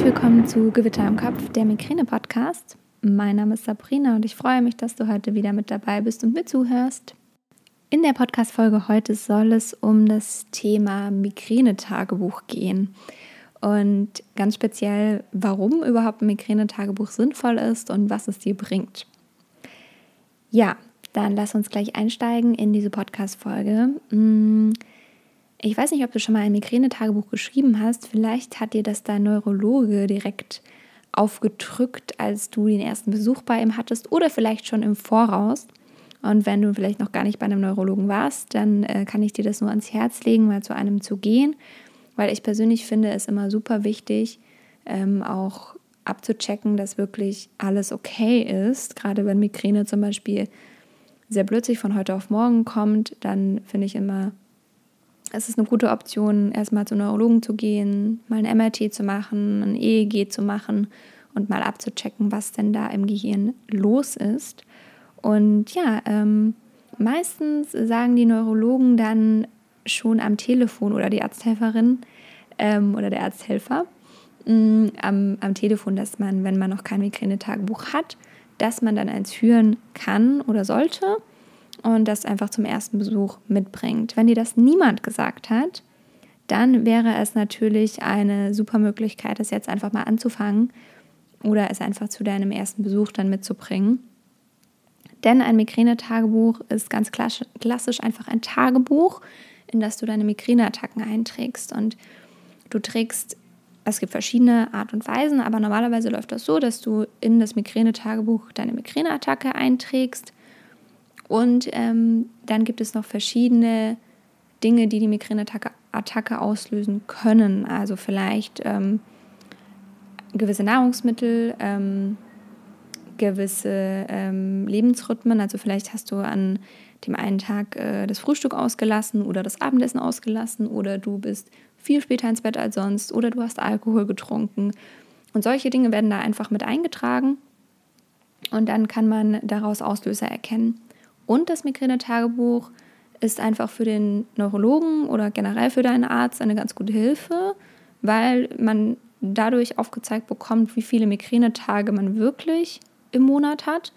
Herzlich willkommen zu Gewitter im Kopf, der Migräne-Podcast. Mein Name ist Sabrina und ich freue mich, dass du heute wieder mit dabei bist und mir zuhörst. In der Podcast-Folge heute soll es um das Thema Migräne-Tagebuch gehen. Und ganz speziell, warum überhaupt ein Migräne-Tagebuch sinnvoll ist und was es dir bringt. Ja, dann lass uns gleich einsteigen in diese Podcast-Folge. Mm, ich weiß nicht, ob du schon mal ein Migräne-Tagebuch geschrieben hast. Vielleicht hat dir das dein Neurologe direkt aufgedrückt, als du den ersten Besuch bei ihm hattest oder vielleicht schon im Voraus. Und wenn du vielleicht noch gar nicht bei einem Neurologen warst, dann äh, kann ich dir das nur ans Herz legen, mal zu einem zu gehen, weil ich persönlich finde es immer super wichtig, ähm, auch abzuchecken, dass wirklich alles okay ist. Gerade wenn Migräne zum Beispiel sehr plötzlich von heute auf morgen kommt, dann finde ich immer es ist eine gute Option, erstmal zum Neurologen zu gehen, mal ein MRT zu machen, ein EEG zu machen und mal abzuchecken, was denn da im Gehirn los ist. Und ja, ähm, meistens sagen die Neurologen dann schon am Telefon oder die Arzthelferin ähm, oder der Arzthelfer mh, mm, am, am Telefon, dass man, wenn man noch kein Migräne-Tagebuch hat, dass man dann eins führen kann oder sollte und das einfach zum ersten Besuch mitbringt. Wenn dir das niemand gesagt hat, dann wäre es natürlich eine super Möglichkeit, das jetzt einfach mal anzufangen oder es einfach zu deinem ersten Besuch dann mitzubringen. Denn ein Migränetagebuch ist ganz klassisch einfach ein Tagebuch, in das du deine Migräneattacken einträgst. Und du trägst, es gibt verschiedene Art und Weisen, aber normalerweise läuft das so, dass du in das Migränetagebuch deine Migräneattacke einträgst und ähm, dann gibt es noch verschiedene Dinge, die die Migräneattacke Attacke auslösen können. Also vielleicht ähm, gewisse Nahrungsmittel, ähm, gewisse ähm, Lebensrhythmen. Also vielleicht hast du an dem einen Tag äh, das Frühstück ausgelassen oder das Abendessen ausgelassen oder du bist viel später ins Bett als sonst oder du hast Alkohol getrunken. Und solche Dinge werden da einfach mit eingetragen und dann kann man daraus Auslöser erkennen. Und das Migränetagebuch ist einfach für den Neurologen oder generell für deinen Arzt eine ganz gute Hilfe, weil man dadurch aufgezeigt bekommt, wie viele Migränetage man wirklich im Monat hat.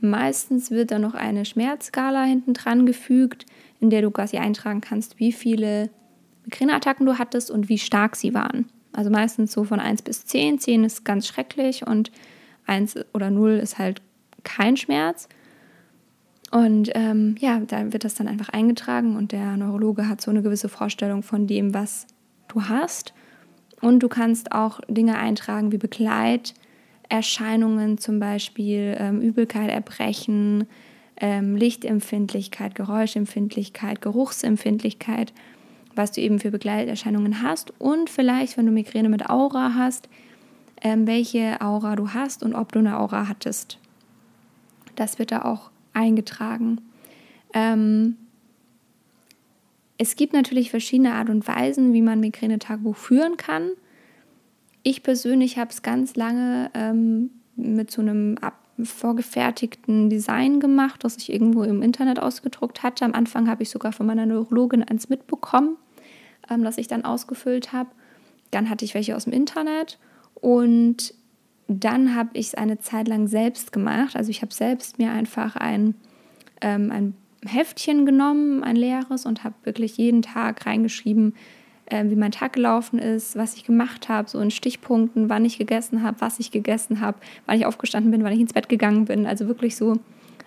Meistens wird dann noch eine Schmerzskala hinten dran gefügt, in der du quasi eintragen kannst, wie viele Migräneattacken du hattest und wie stark sie waren. Also meistens so von 1 bis 10. 10 ist ganz schrecklich und 1 oder 0 ist halt kein Schmerz. Und ähm, ja, da wird das dann einfach eingetragen und der Neurologe hat so eine gewisse Vorstellung von dem, was du hast. Und du kannst auch Dinge eintragen wie Begleiterscheinungen, zum Beispiel ähm, Übelkeit, Erbrechen, ähm, Lichtempfindlichkeit, Geräuschempfindlichkeit, Geruchsempfindlichkeit, was du eben für Begleiterscheinungen hast. Und vielleicht, wenn du Migräne mit Aura hast, ähm, welche Aura du hast und ob du eine Aura hattest. Das wird da auch eingetragen. Ähm, es gibt natürlich verschiedene Art und Weisen, wie man Migräne-Tagebuch führen kann. Ich persönlich habe es ganz lange ähm, mit so einem vorgefertigten Design gemacht, das ich irgendwo im Internet ausgedruckt hatte. Am Anfang habe ich sogar von meiner Neurologin eins mitbekommen, ähm, das ich dann ausgefüllt habe. Dann hatte ich welche aus dem Internet und dann habe ich es eine Zeit lang selbst gemacht. Also ich habe selbst mir einfach ein, ähm, ein Heftchen genommen, ein leeres, und habe wirklich jeden Tag reingeschrieben, äh, wie mein Tag gelaufen ist, was ich gemacht habe, so in Stichpunkten, wann ich gegessen habe, was ich gegessen habe, wann ich aufgestanden bin, wann ich ins Bett gegangen bin. Also wirklich so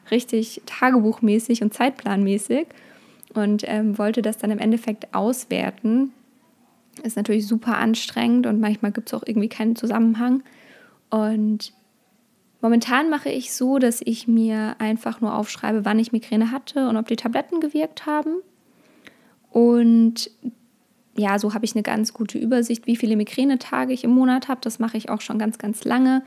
richtig tagebuchmäßig und zeitplanmäßig. Und ähm, wollte das dann im Endeffekt auswerten. Ist natürlich super anstrengend und manchmal gibt es auch irgendwie keinen Zusammenhang. Und momentan mache ich so, dass ich mir einfach nur aufschreibe, wann ich Migräne hatte und ob die Tabletten gewirkt haben. Und ja, so habe ich eine ganz gute Übersicht, wie viele Migränetage ich im Monat habe. Das mache ich auch schon ganz, ganz lange.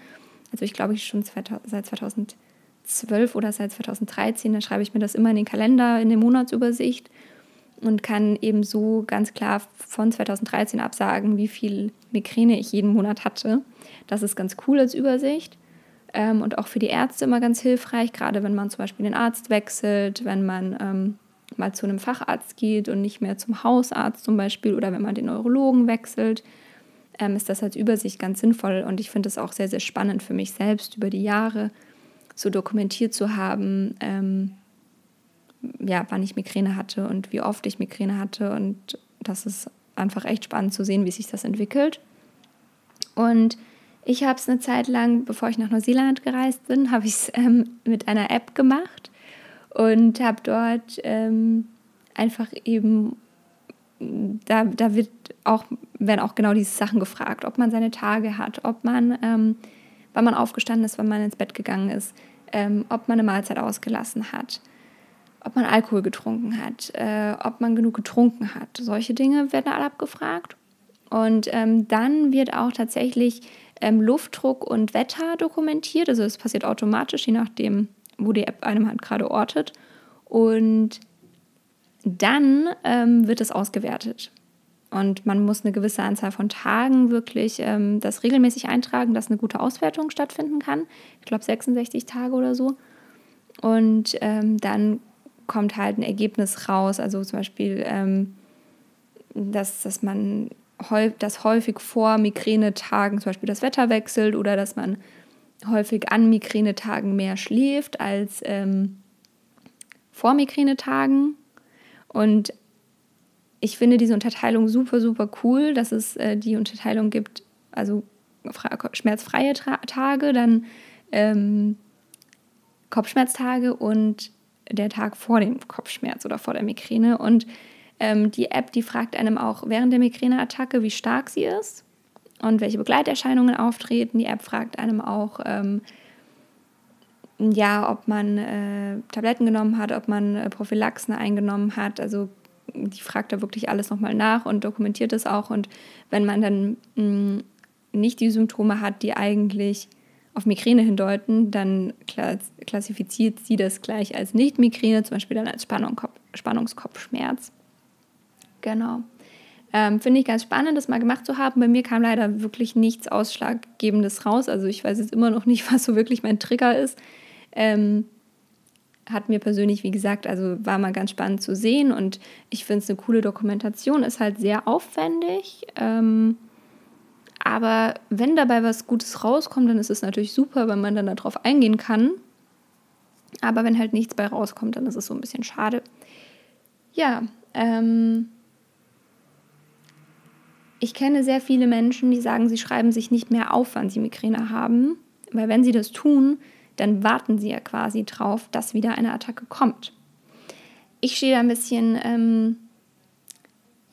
Also ich glaube, ich schon seit 2012 oder seit 2013, dann schreibe ich mir das immer in den Kalender, in der Monatsübersicht und kann eben so ganz klar von 2013 absagen, wie viel Migräne ich jeden Monat hatte. Das ist ganz cool als Übersicht ähm, und auch für die Ärzte immer ganz hilfreich, gerade wenn man zum Beispiel den Arzt wechselt, wenn man ähm, mal zu einem Facharzt geht und nicht mehr zum Hausarzt zum Beispiel oder wenn man den Neurologen wechselt. ähm, ist das als Übersicht ganz sinnvoll. Und ich finde es auch sehr, sehr spannend für mich selbst über die Jahre so dokumentiert zu haben, ähm, ja, wann ich Migräne hatte und wie oft ich Migräne hatte. Und das ist einfach echt spannend zu sehen, wie sich das entwickelt. Und ich habe es eine Zeit lang, bevor ich nach Neuseeland gereist bin, habe ich es ähm, mit einer App gemacht und habe dort ähm, einfach eben, da, da wird auch, werden auch genau diese Sachen gefragt, ob man seine Tage hat, ob man, ähm, wann man aufgestanden ist, wann man ins Bett gegangen ist, ähm, ob man eine Mahlzeit ausgelassen hat, ob man Alkohol getrunken hat, äh, ob man genug getrunken hat. Solche Dinge werden alle abgefragt. Und ähm, dann wird auch tatsächlich ähm, Luftdruck und Wetter dokumentiert. Also es passiert automatisch, je nachdem, wo die App einem halt gerade ortet. Und dann ähm, wird es ausgewertet. Und man muss eine gewisse Anzahl von Tagen wirklich ähm, das regelmäßig eintragen, dass eine gute Auswertung stattfinden kann. Ich glaube 66 Tage oder so. Und ähm, dann kommt halt ein Ergebnis raus. Also zum Beispiel, ähm, dass, dass man dass häufig vor Migränetagen zum Beispiel das Wetter wechselt oder dass man häufig an Migränetagen mehr schläft als ähm, vor Migränetagen. Und ich finde diese Unterteilung super, super cool, dass es äh, die Unterteilung gibt, also schmerzfreie Tra Tage, dann ähm, Kopfschmerztage und der Tag vor dem Kopfschmerz oder vor der Migräne. Und ähm, die App, die fragt einem auch während der Migräneattacke, wie stark sie ist und welche Begleiterscheinungen auftreten. Die App fragt einem auch, ähm, ja, ob man äh, Tabletten genommen hat, ob man äh, Prophylaxen eingenommen hat. Also die fragt da wirklich alles nochmal nach und dokumentiert es auch. Und wenn man dann mh, mm, nicht die Symptome hat, die eigentlich auf Migräne hindeuten, dann klassifiziert sie das gleich als Nicht-Migräne, zum Beispiel dann als Spannung, Spannungskopfschmerz. Genau. Ähm, Finde ich ganz spannend, das mal gemacht zu haben. Bei mir kam leider wirklich nichts Ausschlaggebendes raus. Also ich weiß jetzt immer noch nicht, was so wirklich mein Trigger ist. Ähm, hat mir persönlich, wie gesagt, also war mal ganz spannend zu sehen und ich finde es eine coole Dokumentation, ist halt sehr aufwendig. Ähm, aber wenn dabei was Gutes rauskommt, dann ist es natürlich super, wenn man dann darauf eingehen kann. Aber wenn halt nichts bei rauskommt, dann ist es so ein bisschen schade. Ja, ähm, ich kenne sehr viele Menschen, die sagen, sie schreiben sich nicht mehr auf, wann sie Migräne haben, weil wenn sie das tun, dann warten sie ja quasi drauf, dass wieder eine Attacke kommt. Ich stehe da ein bisschen, ähm,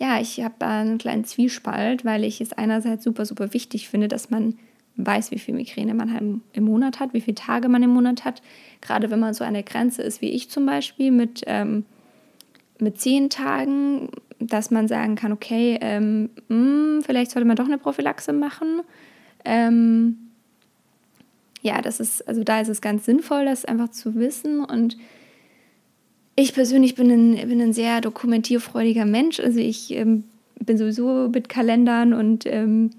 ja, ich habe da einen kleinen Zwiespalt, weil ich es einerseits super, super wichtig finde, dass man weiß, wie viel Migräne man halt im Monat hat, wie viele Tage man im Monat hat. Gerade wenn man so an der Grenze ist, wie ich zum Beispiel, mit, ähm, mit zehn Tagen dass man sagen kann, okay, ähm, mh, hm, vielleicht sollte man doch eine Prophylaxe machen. Ähm, ja, das ist, also da ist es ganz sinnvoll, das einfach zu wissen. Und ich persönlich bin ein, bin ein sehr dokumentierfreudiger Mensch. Also ich ähm, bin sowieso mit Kalendern und, ähm,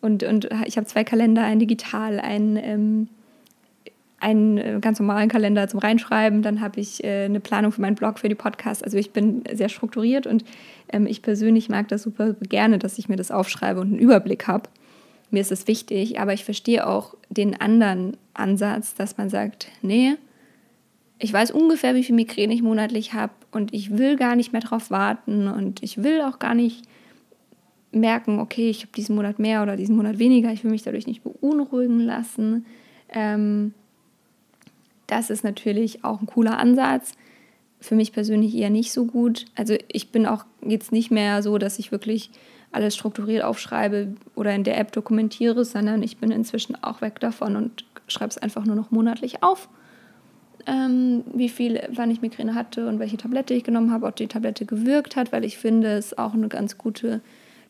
und, und ich habe zwei Kalender, ein digital, ein ähm, einen äh, ganz normalen Kalender zum Reinschreiben, dann habe ich äh, eine Planung für meinen Blog, für die Podcasts. Also ich bin sehr strukturiert und ähm, ich persönlich mag das super gerne, dass ich mir das aufschreibe und einen Überblick habe. Mir ist das wichtig, aber ich verstehe auch den anderen Ansatz, dass man sagt, nee, ich weiß ungefähr, wie viel Migräne ich monatlich habe und ich will gar nicht mehr darauf warten und ich will auch gar nicht merken, okay, ich habe diesen Monat mehr oder diesen Monat weniger, ich will mich dadurch nicht beunruhigen lassen. Ähm, das ist natürlich auch ein cooler Ansatz. Für mich persönlich eher nicht so gut. Also ich bin auch jetzt nicht mehr so, dass ich wirklich alles strukturiert aufschreibe oder in der App dokumentiere, sondern ich bin inzwischen auch weg davon und schreibe es einfach nur noch monatlich auf, ähm, wie viel, wann ich Migräne hatte und welche Tablette ich genommen habe, ob die Tablette gewirkt hat, weil ich finde, es auch eine ganz gute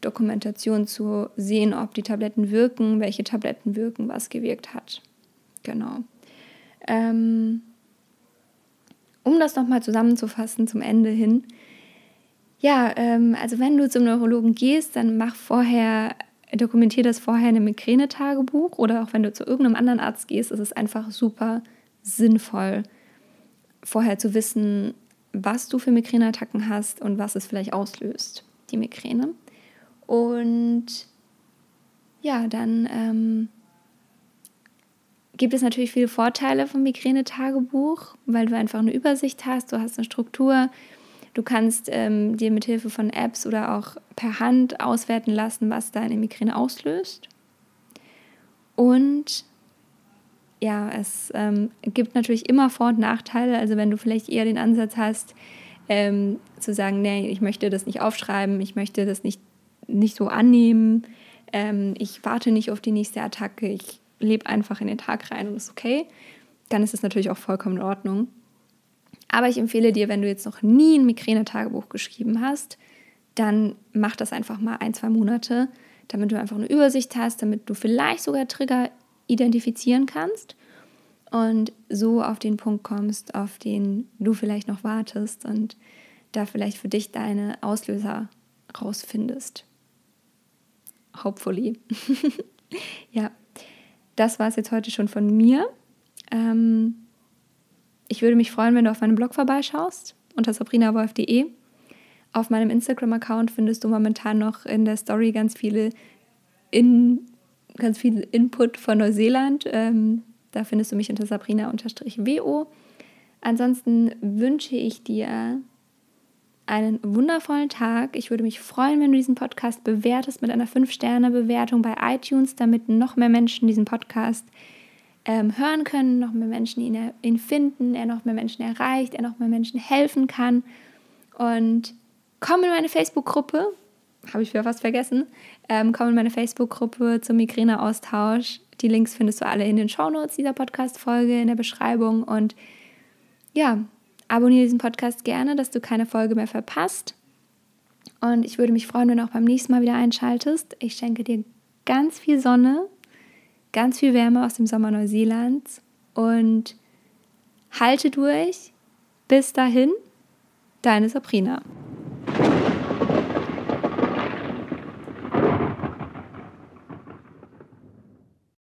Dokumentation zu sehen, ob die Tabletten wirken, welche Tabletten wirken, was gewirkt hat. Genau. Ähm, um das nochmal zusammenzufassen zum Ende hin. Ja, ähm, also wenn du zum Neurologen gehst, dann mach vorher, dokumentier das vorher in einem Migränetagebuch oder auch wenn du zu irgendeinem anderen Arzt gehst, ist es einfach super sinnvoll, vorher zu wissen, was du für Migräneattacken hast und was es vielleicht auslöst, die Migräne. Und ja, dann ähm, gibt es natürlich viele Vorteile vom Migräne-Tagebuch, weil du einfach eine Übersicht hast, du hast eine Struktur, du kannst ähm, dir mit Hilfe von Apps oder auch per Hand auswerten lassen, was deine Migräne auslöst. Und ja, es ähm, gibt natürlich immer Vor- und Nachteile. Also wenn du vielleicht eher den Ansatz hast, ähm, zu sagen, nee, ich möchte das nicht aufschreiben, ich möchte das nicht, nicht so annehmen, ähm, ich warte nicht auf die nächste Attacke, ich lebe einfach in den Tag rein und ist okay, dann ist es natürlich auch vollkommen in Ordnung. Aber ich empfehle dir, wenn du jetzt noch nie ein Migräne-Tagebuch geschrieben hast, dann mach das einfach mal ein, zwei Monate, damit du einfach eine Übersicht hast, damit du vielleicht sogar Trigger identifizieren kannst und so auf den Punkt kommst, auf den du vielleicht noch wartest und da vielleicht für dich deine Auslöser rausfindest. Hopefully. ja, das war es jetzt heute schon von mir. Ähm, ich würde mich freuen, wenn du auf meinem Blog vorbeischaust unter sabrinawolf.de. Auf meinem Instagram-Account findest du momentan noch in der Story ganz viele in, ganz viel Input von Neuseeland. Ähm, da findest du mich unter sabrina-wo. Ansonsten wünsche ich dir einen wundervollen Tag. Ich würde mich freuen, wenn du diesen Podcast bewertest mit einer 5-Sterne-Bewertung bei iTunes, damit noch mehr Menschen diesen Podcast ähm, hören können, noch mehr Menschen ihn, ihn finden, er noch mehr Menschen erreicht, er noch mehr Menschen helfen kann. Und komm in meine Facebook-Gruppe, habe ich wieder fast vergessen, ähm, komm in meine Facebook-Gruppe zum Migräne-Austausch. Die Links findest du alle in den Shownotes dieser Podcast-Folge, in der Beschreibung. Und ja, abonniere diesen Podcast gerne, dass du keine Folge mehr verpasst. Und ich würde mich freuen, wenn du auch beim nächsten Mal wieder einschaltest. Ich schenke dir ganz viel Sonne, ganz viel Wärme aus dem Sommer Neuseelands und halte durch. Bis dahin, deine Sabrina.